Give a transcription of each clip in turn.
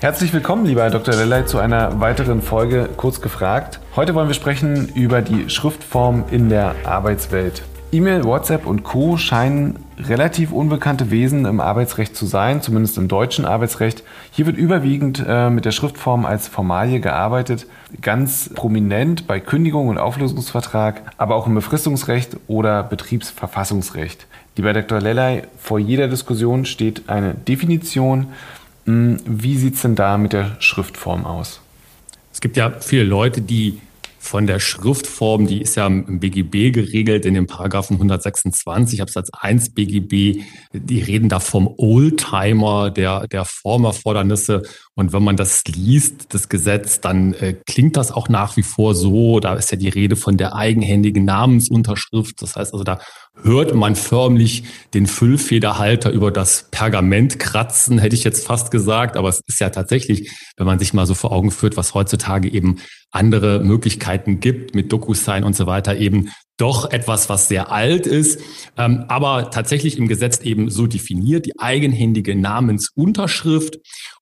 Herzlich willkommen, lieber Herr Dr. Lellay, zu einer weiteren Folge Kurz gefragt. Heute wollen wir sprechen über die Schriftform in der Arbeitswelt. E-Mail, WhatsApp und Co. scheinen relativ unbekannte Wesen im Arbeitsrecht zu sein, zumindest im deutschen Arbeitsrecht. Hier wird überwiegend äh, mit der Schriftform als Formalie gearbeitet, ganz prominent bei Kündigung und Auflösungsvertrag, aber auch im Befristungsrecht oder Betriebsverfassungsrecht. Lieber Dr. Lellay, vor jeder Diskussion steht eine Definition. Hm, wie sieht es denn da mit der Schriftform aus? Es gibt ja viele Leute, die von der Schriftform, die ist ja im BGB geregelt, in dem Paragraphen 126 Absatz 1 BGB. Die reden da vom Oldtimer, der, der Formerfordernisse. Und wenn man das liest, das Gesetz, dann äh, klingt das auch nach wie vor so. Da ist ja die Rede von der eigenhändigen Namensunterschrift. Das heißt also, da hört man förmlich den Füllfederhalter über das Pergament kratzen, hätte ich jetzt fast gesagt. Aber es ist ja tatsächlich, wenn man sich mal so vor Augen führt, was heutzutage eben andere Möglichkeiten gibt mit DocuSign und so weiter, eben doch etwas, was sehr alt ist, ähm, aber tatsächlich im Gesetz eben so definiert, die eigenhändige Namensunterschrift.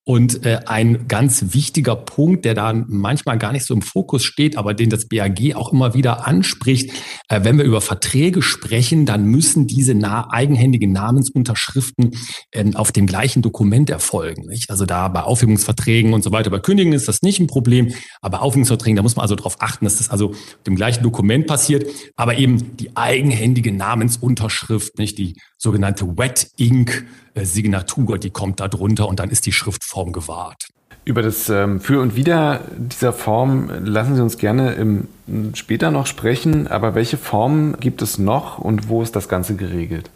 Und äh, ein ganz wichtiger Punkt, der da manchmal gar nicht so im Fokus steht, aber den das BAG auch immer wieder anspricht, äh, wenn wir über Verträge sprechen, dann müssen diese na eigenhändigen Namensunterschriften äh, auf dem gleichen Dokument erfolgen. Nicht? Also da bei Aufhebungsverträgen und so weiter, bei Kündigen ist das nicht ein Problem, aber Aufhebungsverträgen, da muss man also darauf achten, dass das also dem gleichen Dokument passiert, aber eben die eigenhändige Namensunterschrift, nicht die sogenannte Wet Ink Signatur, die kommt da drunter und dann ist die Schriftform gewahrt. Über das ähm, Für und Wider dieser Form lassen Sie uns gerne im, später noch sprechen, aber welche Formen gibt es noch und wo ist das Ganze geregelt?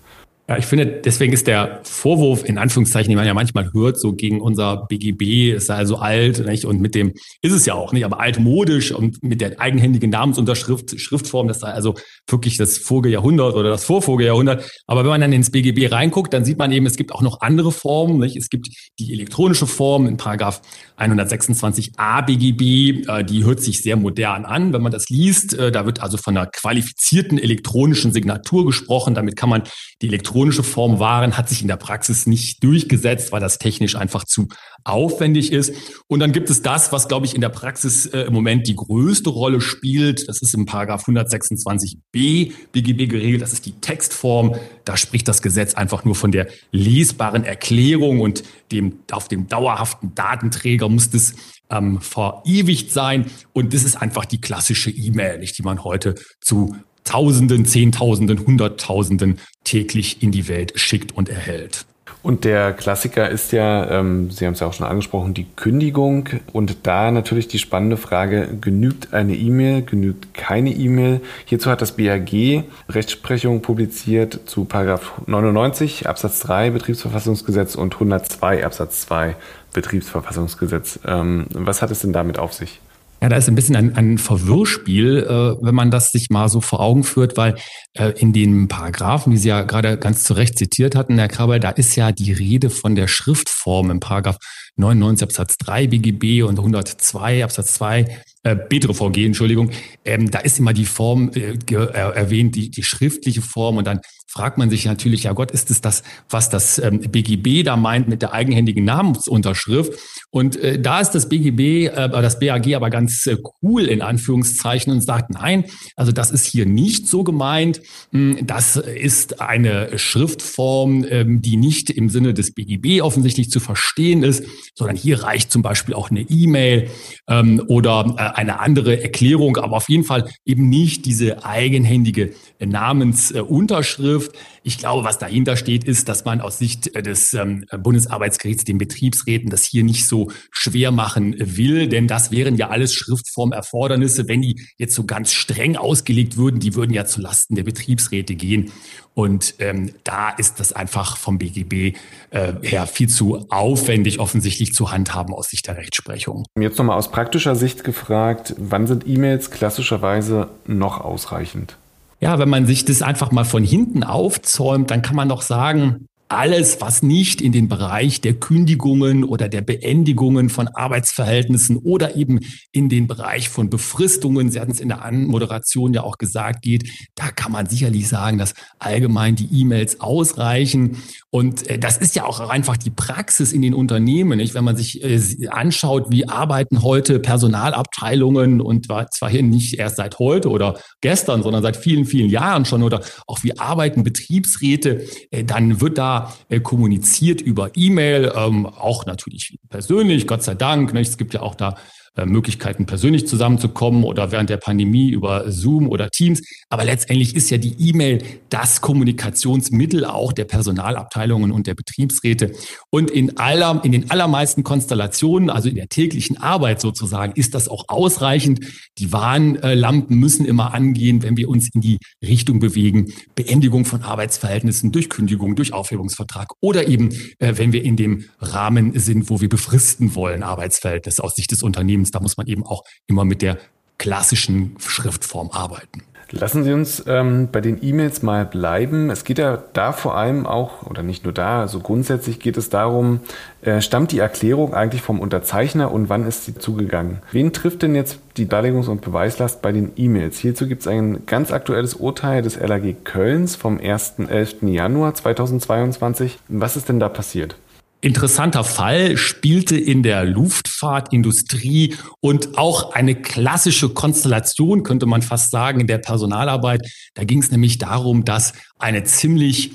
Ja, ich finde, deswegen ist der Vorwurf, in Anführungszeichen, den man ja manchmal hört, so gegen unser BGB, ist also alt, nicht? Und mit dem ist es ja auch nicht, aber altmodisch und mit der eigenhändigen Namensunterschrift, Schriftform, das sei also wirklich das Vorgejahrhundert oder das Vorvorgejahrhundert. Aber wenn man dann ins BGB reinguckt, dann sieht man eben, es gibt auch noch andere Formen, nicht? Es gibt die elektronische Form in Paragraph 126a BGB, äh, die hört sich sehr modern an, wenn man das liest. Äh, da wird also von einer qualifizierten elektronischen Signatur gesprochen. Damit kann man die elektronische elektronische Form waren, hat sich in der Praxis nicht durchgesetzt, weil das technisch einfach zu aufwendig ist. Und dann gibt es das, was, glaube ich, in der Praxis äh, im Moment die größte Rolle spielt. Das ist im Paragraph 126b BGB geregelt. Das ist die Textform. Da spricht das Gesetz einfach nur von der lesbaren Erklärung und dem, auf dem dauerhaften Datenträger muss das ähm, verewigt sein. Und das ist einfach die klassische E-Mail, nicht, die man heute zu Tausenden, Zehntausenden, Hunderttausenden täglich in die Welt schickt und erhält. Und der Klassiker ist ja, ähm, Sie haben es ja auch schon angesprochen, die Kündigung. Und da natürlich die spannende Frage, genügt eine E-Mail, genügt keine E-Mail? Hierzu hat das BAG Rechtsprechung publiziert zu Paragraph 99 Absatz 3 Betriebsverfassungsgesetz und 102 Absatz 2 Betriebsverfassungsgesetz. Ähm, was hat es denn damit auf sich? Ja, da ist ein bisschen ein, ein Verwirrspiel, äh, wenn man das sich mal so vor Augen führt, weil äh, in den Paragraphen, die Sie ja gerade ganz zu Recht zitiert hatten, Herr Krabbe, da ist ja die Rede von der Schriftform im Paragraph 99 Absatz 3 BGB und 102 Absatz 2 äh, BTRVG, Entschuldigung, ähm, da ist immer die Form äh, erwähnt, die, die schriftliche Form und dann fragt man sich natürlich, ja Gott, ist es das, was das ähm, BGB da meint mit der eigenhändigen Namensunterschrift? Und äh, da ist das BGB, äh, das BAG aber ganz äh, cool in Anführungszeichen und sagt, nein, also das ist hier nicht so gemeint. Hm, das ist eine Schriftform, ähm, die nicht im Sinne des BGB offensichtlich zu verstehen ist, sondern hier reicht zum Beispiel auch eine E-Mail ähm, oder äh, eine andere Erklärung, aber auf jeden Fall eben nicht diese eigenhändige Namensunterschrift Schrift. Ich glaube, was dahinter steht, ist, dass man aus Sicht äh, des ähm, Bundesarbeitsgerichts den Betriebsräten das hier nicht so schwer machen will, denn das wären ja alles Schriftformerfordernisse. Wenn die jetzt so ganz streng ausgelegt würden, die würden ja zulasten der Betriebsräte gehen. Und ähm, da ist das einfach vom BGB äh, her viel zu aufwendig offensichtlich zu handhaben aus Sicht der Rechtsprechung. Jetzt nochmal aus praktischer Sicht gefragt, wann sind E-Mails klassischerweise noch ausreichend? Ja, wenn man sich das einfach mal von hinten aufzäumt, dann kann man doch sagen, alles, was nicht in den Bereich der Kündigungen oder der Beendigungen von Arbeitsverhältnissen oder eben in den Bereich von Befristungen, Sie hatten es in der Anmoderation ja auch gesagt, geht, da kann man sicherlich sagen, dass allgemein die E-Mails ausreichen. Und äh, das ist ja auch einfach die Praxis in den Unternehmen. Nicht? Wenn man sich äh, anschaut, wie arbeiten heute Personalabteilungen und zwar hier nicht erst seit heute oder gestern, sondern seit vielen, vielen Jahren schon oder auch wie arbeiten Betriebsräte, äh, dann wird da äh, kommuniziert über E-Mail, ähm, auch natürlich persönlich, Gott sei Dank. Ne? Es gibt ja auch da Möglichkeiten, persönlich zusammenzukommen oder während der Pandemie über Zoom oder Teams. Aber letztendlich ist ja die E-Mail das Kommunikationsmittel auch der Personalabteilungen und der Betriebsräte. Und in aller, in den allermeisten Konstellationen, also in der täglichen Arbeit sozusagen, ist das auch ausreichend. Die Warnlampen müssen immer angehen, wenn wir uns in die Richtung bewegen. Beendigung von Arbeitsverhältnissen durch Kündigung, durch Aufhebungsvertrag oder eben, äh, wenn wir in dem Rahmen sind, wo wir befristen wollen, Arbeitsverhältnis aus Sicht des Unternehmens. Unternehmens. Da muss man eben auch immer mit der klassischen Schriftform arbeiten. Lassen Sie uns ähm, bei den E-Mails mal bleiben. Es geht ja da vor allem auch, oder nicht nur da, also grundsätzlich geht es darum, äh, stammt die Erklärung eigentlich vom Unterzeichner und wann ist sie zugegangen? Wen trifft denn jetzt die Darlegungs- und Beweislast bei den E-Mails? Hierzu gibt es ein ganz aktuelles Urteil des LAG Kölns vom 1.11. Januar 2022. Was ist denn da passiert? Interessanter Fall spielte in der Luftfahrtindustrie und auch eine klassische Konstellation, könnte man fast sagen, in der Personalarbeit. Da ging es nämlich darum, dass eine ziemlich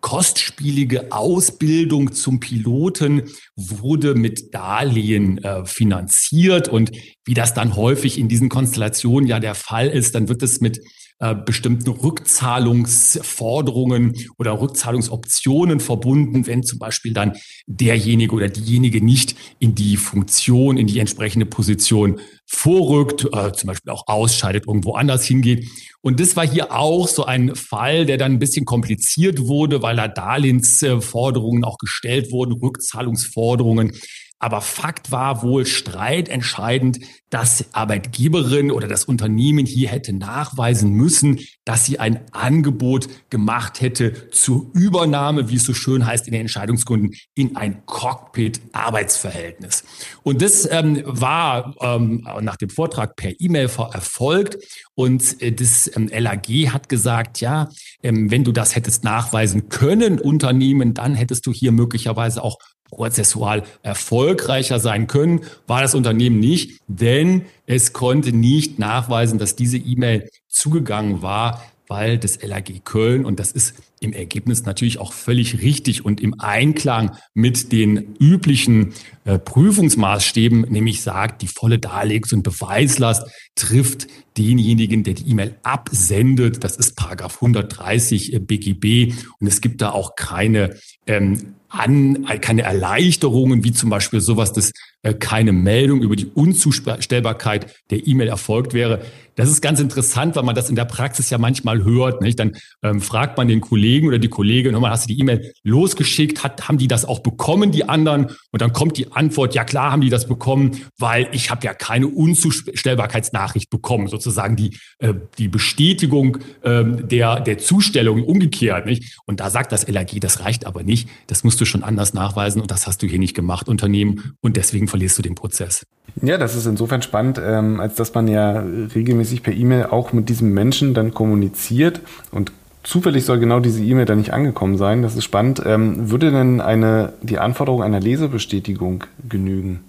kostspielige Ausbildung zum Piloten wurde mit Darlehen äh, finanziert. Und wie das dann häufig in diesen Konstellationen ja der Fall ist, dann wird es mit äh, bestimmten Rückzahlungsforderungen oder Rückzahlungsoptionen verbunden, wenn zum Beispiel dann derjenige oder diejenige nicht in die Funktion, in die entsprechende Position vorrückt, äh, zum Beispiel auch ausscheidet, irgendwo anders hingeht. Und das war hier auch so ein Fall, der dann ein bisschen kompliziert wurde, weil da Darlehensforderungen auch gestellt wurden, Rückzahlungsforderungen. Aber Fakt war wohl streitentscheidend, dass Arbeitgeberin oder das Unternehmen hier hätte nachweisen müssen, dass sie ein Angebot gemacht hätte zur Übernahme, wie es so schön heißt in den Entscheidungsgründen, in ein Cockpit-Arbeitsverhältnis. Und das ähm, war ähm, nach dem Vortrag per E-Mail erfolgt. Und äh, das ähm, LAG hat gesagt, ja, ähm, wenn du das hättest nachweisen können, Unternehmen, dann hättest du hier möglicherweise auch prozessual erfolgreicher sein können, war das Unternehmen nicht, denn es konnte nicht nachweisen, dass diese E-Mail zugegangen war, weil das LAG Köln, und das ist im Ergebnis natürlich auch völlig richtig und im Einklang mit den üblichen äh, Prüfungsmaßstäben, nämlich sagt, die volle Darlegungs- und Beweislast trifft denjenigen, der die E-Mail absendet. Das ist Paragraph 130 äh, BGB und es gibt da auch keine ähm, an, keine Erleichterungen, wie zum Beispiel sowas, dass äh, keine Meldung über die Unzustellbarkeit der E-Mail erfolgt wäre. Das ist ganz interessant, weil man das in der Praxis ja manchmal hört. Nicht? Dann ähm, fragt man den Kollegen oder die Kollegin, hör mal, hast du die E-Mail losgeschickt? Hat, haben die das auch bekommen, die anderen? Und dann kommt die Antwort, ja klar haben die das bekommen, weil ich habe ja keine Unzustellbarkeitsnachricht bekommen, sozusagen die, äh, die Bestätigung äh, der, der Zustellung umgekehrt. Nicht? Und da sagt das LAG, das reicht aber nicht. Das musst du schon anders nachweisen und das hast du hier nicht gemacht, Unternehmen. Und deswegen verlierst du den Prozess. Ja, das ist insofern spannend, ähm, als dass man ja regelmäßig per E-Mail auch mit diesem Menschen dann kommuniziert und zufällig soll genau diese E-Mail dann nicht angekommen sein. Das ist spannend. Ähm, würde denn eine, die Anforderung einer Lesebestätigung genügen?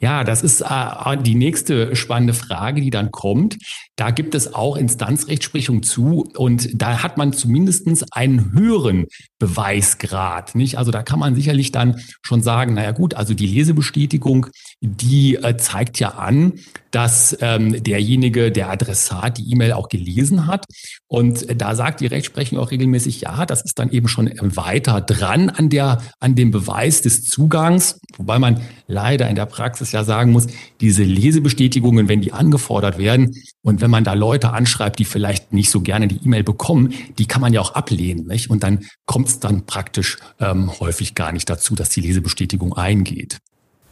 Ja, das ist äh, die nächste spannende Frage, die dann kommt. Da gibt es auch Instanzrechtsprechung zu und da hat man zumindestens einen höheren Beweisgrad. Nicht? Also da kann man sicherlich dann schon sagen, naja gut, also die Lesebestätigung, die äh, zeigt ja an, dass ähm, derjenige, der Adressat, die E-Mail auch gelesen hat. Und da sagt die Rechtsprechung auch regelmäßig, ja, das ist dann eben schon weiter dran an der, an dem Beweis des Zugangs. Wobei man leider in der Praxis ja sagen muss, diese Lesebestätigungen, wenn die angefordert werden und wenn man da Leute anschreibt, die vielleicht nicht so gerne die E-Mail bekommen, die kann man ja auch ablehnen. Nicht? Und dann kommt es dann praktisch ähm, häufig gar nicht dazu, dass die Lesebestätigung eingeht.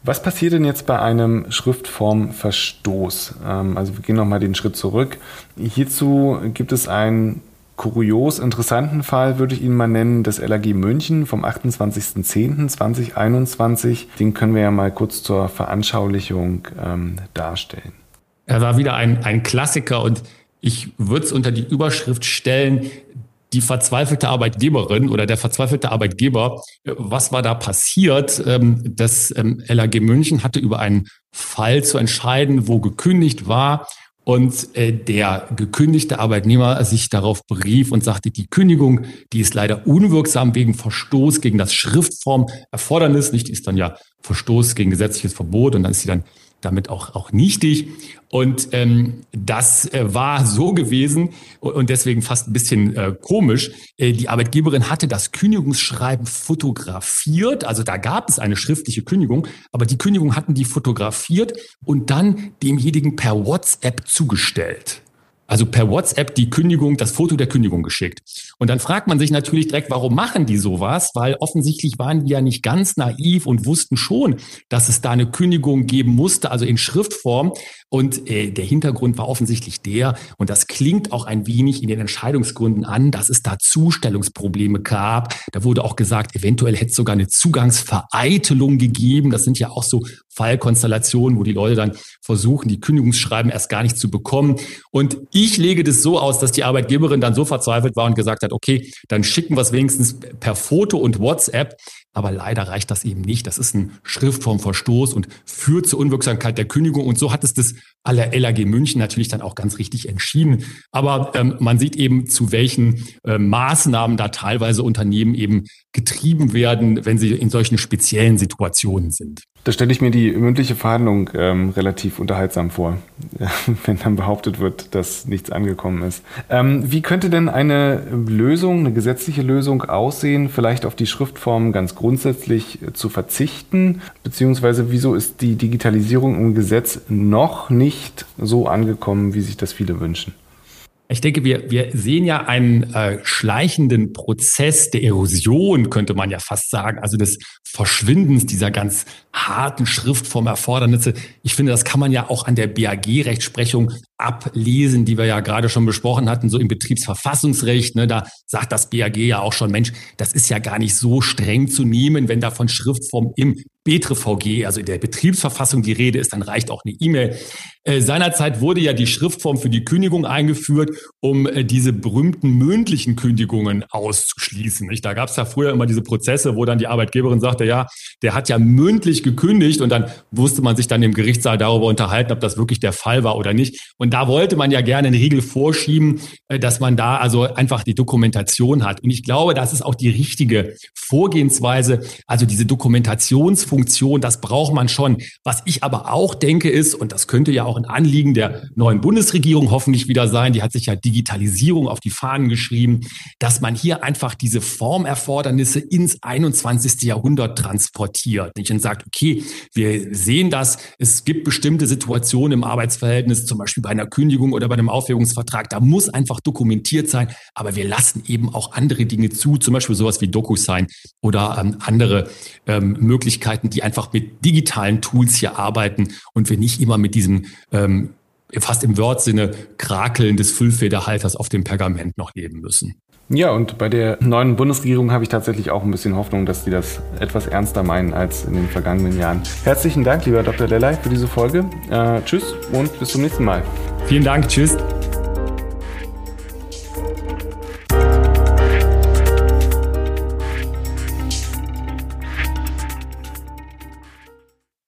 Was passiert denn jetzt bei einem Schriftformverstoß? Ähm, also wir gehen nochmal den Schritt zurück. Hierzu gibt es einen kurios interessanten Fall, würde ich ihn mal nennen, des LAG München vom 28.10.2021. Den können wir ja mal kurz zur Veranschaulichung ähm, darstellen. Er war wieder ein, ein Klassiker und ich würde es unter die Überschrift stellen, die verzweifelte Arbeitgeberin oder der verzweifelte Arbeitgeber, was war da passiert? Ähm, das ähm, LAG München hatte über einen Fall zu entscheiden, wo gekündigt war und äh, der gekündigte Arbeitnehmer sich darauf berief und sagte, die Kündigung, die ist leider unwirksam wegen Verstoß gegen das Schriftformerfordernis, nicht, ist dann ja Verstoß gegen gesetzliches Verbot und dann ist sie dann damit auch, auch nichtig. Und ähm, das äh, war so gewesen und deswegen fast ein bisschen äh, komisch. Äh, die Arbeitgeberin hatte das Kündigungsschreiben fotografiert, also da gab es eine schriftliche Kündigung, aber die Kündigung hatten die fotografiert und dann demjenigen per WhatsApp zugestellt also per WhatsApp die Kündigung, das Foto der Kündigung geschickt. Und dann fragt man sich natürlich direkt, warum machen die sowas? Weil offensichtlich waren die ja nicht ganz naiv und wussten schon, dass es da eine Kündigung geben musste, also in Schriftform. Und äh, der Hintergrund war offensichtlich der, und das klingt auch ein wenig in den Entscheidungsgründen an, dass es da Zustellungsprobleme gab. Da wurde auch gesagt, eventuell hätte es sogar eine Zugangsvereitelung gegeben. Das sind ja auch so Fallkonstellationen, wo die Leute dann versuchen, die Kündigungsschreiben erst gar nicht zu bekommen. Und ich lege das so aus, dass die Arbeitgeberin dann so verzweifelt war und gesagt hat, okay, dann schicken wir es wenigstens per Foto und WhatsApp. Aber leider reicht das eben nicht. Das ist ein Schriftformverstoß und führt zur Unwirksamkeit der Kündigung. Und so hat es das aller LAG München natürlich dann auch ganz richtig entschieden. Aber ähm, man sieht eben, zu welchen äh, Maßnahmen da teilweise Unternehmen eben getrieben werden, wenn sie in solchen speziellen Situationen sind. Da stelle ich mir die mündliche Verhandlung ähm, relativ unterhaltsam vor, wenn dann behauptet wird, dass nichts angekommen ist. Ähm, wie könnte denn eine Lösung, eine gesetzliche Lösung aussehen, vielleicht auf die Schriftform ganz grundsätzlich zu verzichten? Beziehungsweise wieso ist die Digitalisierung im Gesetz noch nicht so angekommen, wie sich das viele wünschen? Ich denke, wir, wir sehen ja einen äh, schleichenden Prozess der Erosion, könnte man ja fast sagen, also des Verschwindens dieser ganz harten Schriftformerfordernisse. Ich finde, das kann man ja auch an der BAG-Rechtsprechung ablesen, die wir ja gerade schon besprochen hatten, so im Betriebsverfassungsrecht. Ne, da sagt das BAG ja auch schon, Mensch, das ist ja gar nicht so streng zu nehmen, wenn da von Schriftform im BetreVG, also in der Betriebsverfassung, die Rede ist, dann reicht auch eine E-Mail. Äh, seinerzeit wurde ja die Schriftform für die Kündigung eingeführt, um äh, diese berühmten mündlichen Kündigungen auszuschließen. Nicht? Da gab es ja früher immer diese Prozesse, wo dann die Arbeitgeberin sagte, ja, der hat ja mündlich gekündigt und dann musste man sich dann im Gerichtssaal darüber unterhalten, ob das wirklich der Fall war oder nicht. Und da wollte man ja gerne eine Regel vorschieben, äh, dass man da also einfach die Dokumentation hat. Und ich glaube, das ist auch die richtige Vorgehensweise. Also diese Dokumentationsfunktion, das braucht man schon. Was ich aber auch denke ist, und das könnte ja auch ein Anliegen der neuen Bundesregierung hoffentlich wieder sein, die hat sich ja Digitalisierung auf die Fahnen geschrieben, dass man hier einfach diese Formerfordernisse ins 21. Jahrhundert transportiert. Nicht? Und sagt, okay, wir sehen das, es gibt bestimmte Situationen im Arbeitsverhältnis, zum Beispiel bei einer Kündigung oder bei einem Aufhebungsvertrag, da muss einfach dokumentiert sein, aber wir lassen eben auch andere Dinge zu, zum Beispiel sowas wie DocuSign oder ähm, andere ähm, Möglichkeiten, die einfach mit digitalen Tools hier arbeiten und wir nicht immer mit diesem ähm, fast im Wortsinne Krakeln des Füllfederhalters auf dem Pergament noch leben müssen. Ja, und bei der neuen Bundesregierung habe ich tatsächlich auch ein bisschen Hoffnung, dass die das etwas ernster meinen als in den vergangenen Jahren. Herzlichen Dank, lieber Dr. Lellay, für diese Folge. Äh, tschüss und bis zum nächsten Mal. Vielen Dank, tschüss.